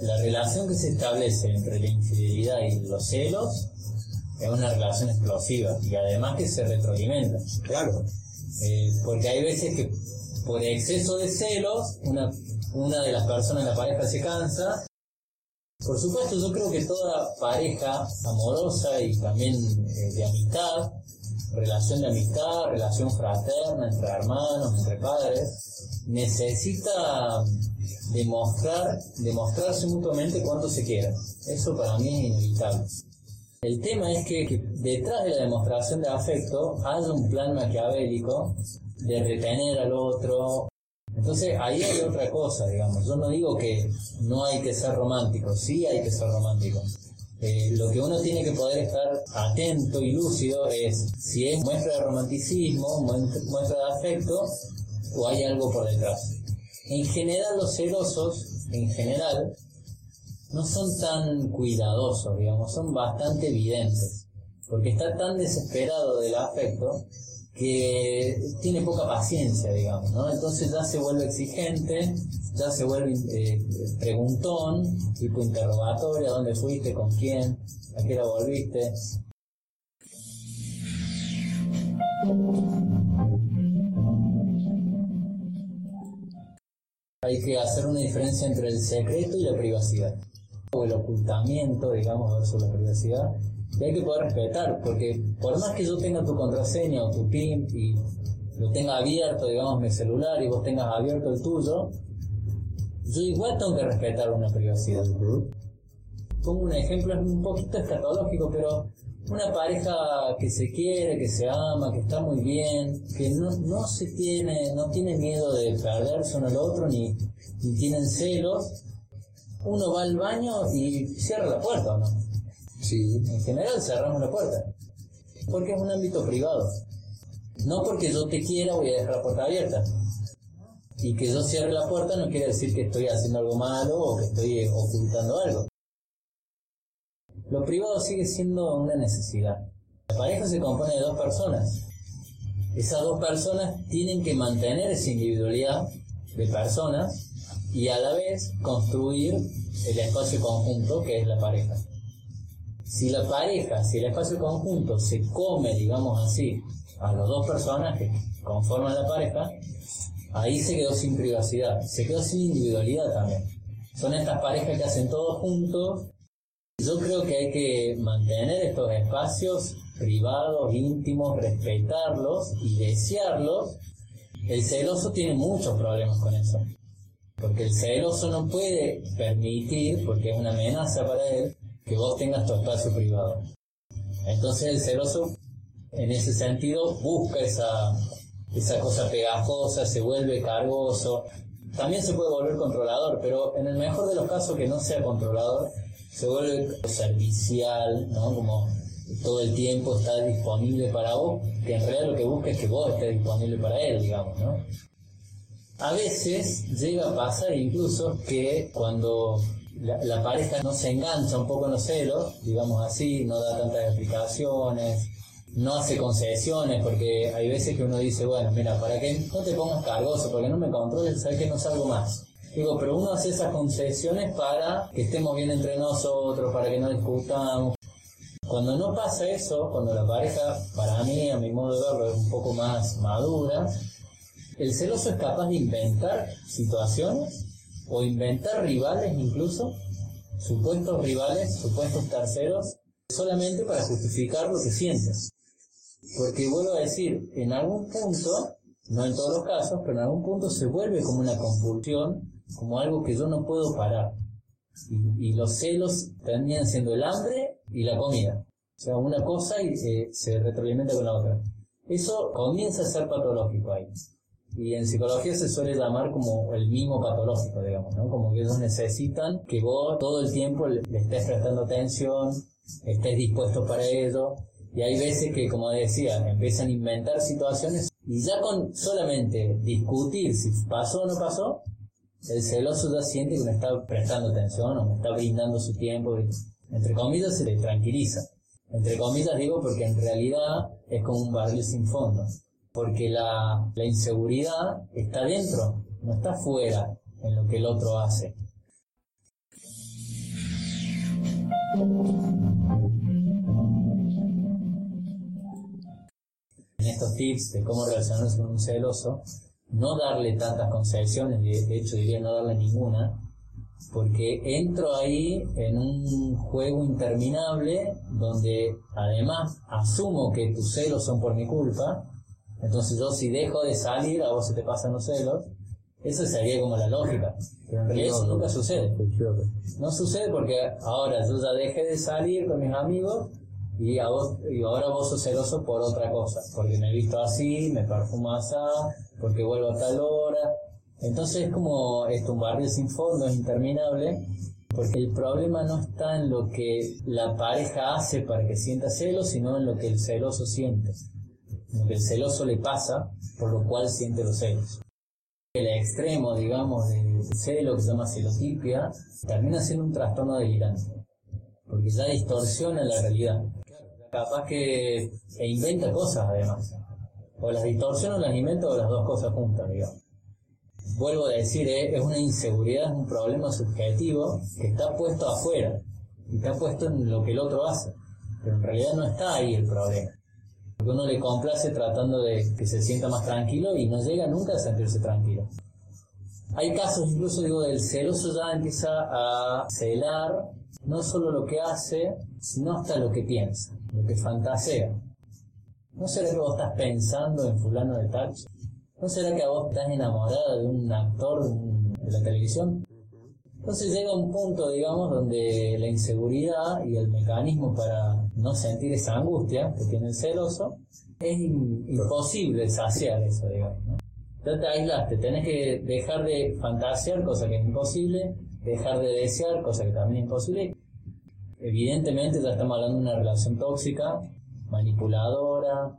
La relación que se establece entre la infidelidad y los celos es una relación explosiva y además que se retroalimenta. Claro. Eh, porque hay veces que por exceso de celos una, una de las personas de la pareja se cansa. Por supuesto, yo creo que toda pareja amorosa y también eh, de amistad, relación de amistad, relación fraterna entre hermanos, entre padres, necesita demostrar, demostrarse mutuamente cuánto se quieren. Eso para mí es inevitable. El tema es que, que, detrás de la demostración de afecto hay un plan maquiavélico de retener al otro. Entonces ahí hay otra cosa, digamos. Yo no digo que no hay que ser romántico, sí hay que ser romántico. Eh, lo que uno tiene que poder estar atento y lúcido es si es muestra de romanticismo, muestra de afecto o hay algo por detrás. En general los celosos, en general, no son tan cuidadosos, digamos, son bastante evidentes, porque está tan desesperado del afecto que tiene poca paciencia, digamos, ¿no? Entonces ya se vuelve exigente, ya se vuelve eh, preguntón, tipo interrogatorio, ¿a dónde fuiste? ¿Con quién? ¿A qué hora volviste? Hay que hacer una diferencia entre el secreto y la privacidad, o el ocultamiento, digamos, versus la privacidad, y hay que poder respetar, porque por más que yo tenga tu contraseña o tu PIN y lo tenga abierto, digamos, mi celular y vos tengas abierto el tuyo, yo igual tengo que respetar una privacidad. Pongo un ejemplo, es un poquito escatológico, pero una pareja que se quiere, que se ama, que está muy bien, que no, no se tiene, no tiene miedo de perderse uno al otro, ni, ni tienen celos, uno va al baño y cierra la puerta, ¿o no? Sí. En general cerramos la puerta. Porque es un ámbito privado. No porque yo te quiera voy a dejar la puerta abierta. Y que yo cierre la puerta no quiere decir que estoy haciendo algo malo o que estoy ocultando algo. Lo privado sigue siendo una necesidad. La pareja se compone de dos personas. Esas dos personas tienen que mantener esa individualidad de personas y a la vez construir el espacio conjunto que es la pareja. Si la pareja, si el espacio conjunto se come, digamos así, a las dos personas que conforman la pareja, ahí se quedó sin privacidad, se quedó sin individualidad también. Son estas parejas que hacen todo juntos. Yo creo que hay que mantener estos espacios privados, íntimos, respetarlos y desearlos. El celoso tiene muchos problemas con eso. Porque el celoso no puede permitir, porque es una amenaza para él, que vos tengas tu espacio privado. Entonces el celoso, en ese sentido, busca esa, esa cosa pegajosa, se vuelve cargoso. También se puede volver controlador, pero en el mejor de los casos que no sea controlador, se vuelve servicial, ¿no? Como todo el tiempo está disponible para vos, que en realidad lo que busca es que vos estés disponible para él, digamos, ¿no? A veces llega a pasar incluso que cuando la, la, pareja no se engancha un poco en los celos, digamos así, no da tantas explicaciones, no hace concesiones, porque hay veces que uno dice, bueno, mira, para que no te pongas cargoso, porque no me controles, sabes que no salgo más. Digo, pero uno hace esas concesiones para que estemos bien entre nosotros, para que no discutamos. Cuando no pasa eso, cuando la pareja, para mí, a mi modo de verlo, es un poco más madura, el celoso es capaz de inventar situaciones o inventar rivales incluso, supuestos rivales, supuestos terceros, solamente para justificar lo que sientes. Porque vuelvo a decir, en algún punto, no en todos los casos, pero en algún punto se vuelve como una compulsión, como algo que yo no puedo parar. Y, los celos terminan siendo el hambre y la comida. O sea, una cosa y se retroalimenta con la otra. Eso comienza a ser patológico ahí. Y en psicología se suele llamar como el mimo patológico, digamos, ¿no? Como que ellos necesitan que vos todo el tiempo le, estés prestando atención, estés dispuesto para ello. Y hay veces que, como decía, empiezan a inventar situaciones y ya con solamente discutir si pasó o no pasó, el celoso ya siente que me está prestando atención o me está brindando su tiempo. Entre comillas se le tranquiliza. Entre comillas digo porque en realidad es como un barril sin fondo. Porque la, inseguridad está dentro, no está fuera en lo que el otro hace. En estos tips de cómo relacionarse con un celoso, no darle tantas concesiones, de hecho diría no darle ninguna, porque entro ahí en un juego interminable donde además asumo que tus celos son por mi culpa, entonces yo si dejo de salir a vos se te pasan los celos, eso sería como la lógica, pero eso nunca sucede. No sucede porque ahora yo ya dejé de salir con mis amigos y, ahora vos sos celoso por otra cosa, porque me he visto así, me perfumo así, porque vuelvo a tal hora. Entonces es como esto, un barrio sin fondo, es interminable, porque el problema no está en lo que la pareja hace para que sienta celos, sino en lo que el celoso siente. Lo que el celoso le pasa, por lo cual siente los celos. El extremo, digamos, del celo, que se llama celotipia, termina siendo un trastorno delirante, porque ya distorsiona la realidad. Capaz que e inventa cosas además. O las distorsiona o las inventa o las dos cosas juntas, digamos. Vuelvo a decir, eh, es una inseguridad, es un problema subjetivo que está puesto afuera y está puesto en lo que el otro hace. Pero en realidad no está ahí el problema. Porque uno le complace tratando de que se sienta más tranquilo y no llega nunca a sentirse tranquilo. Hay casos incluso, digo, del celoso ya empieza a celar no solo lo que hace, sino hasta lo que piensa, lo que fantasea. ¿No será que vos estás pensando en fulano de tal? ¿No será que a vos estás enamorada de un actor de la televisión? Entonces llega un punto, digamos, donde la inseguridad y el mecanismo para no sentir esa angustia que tiene el celoso es imposible saciar eso, digamos. ¿no? Ya te aislaste, tenés que dejar de fantasear, cosa que es imposible, dejar de desear, cosa que también es imposible. Evidentemente ya estamos hablando de una relación tóxica, manipuladora,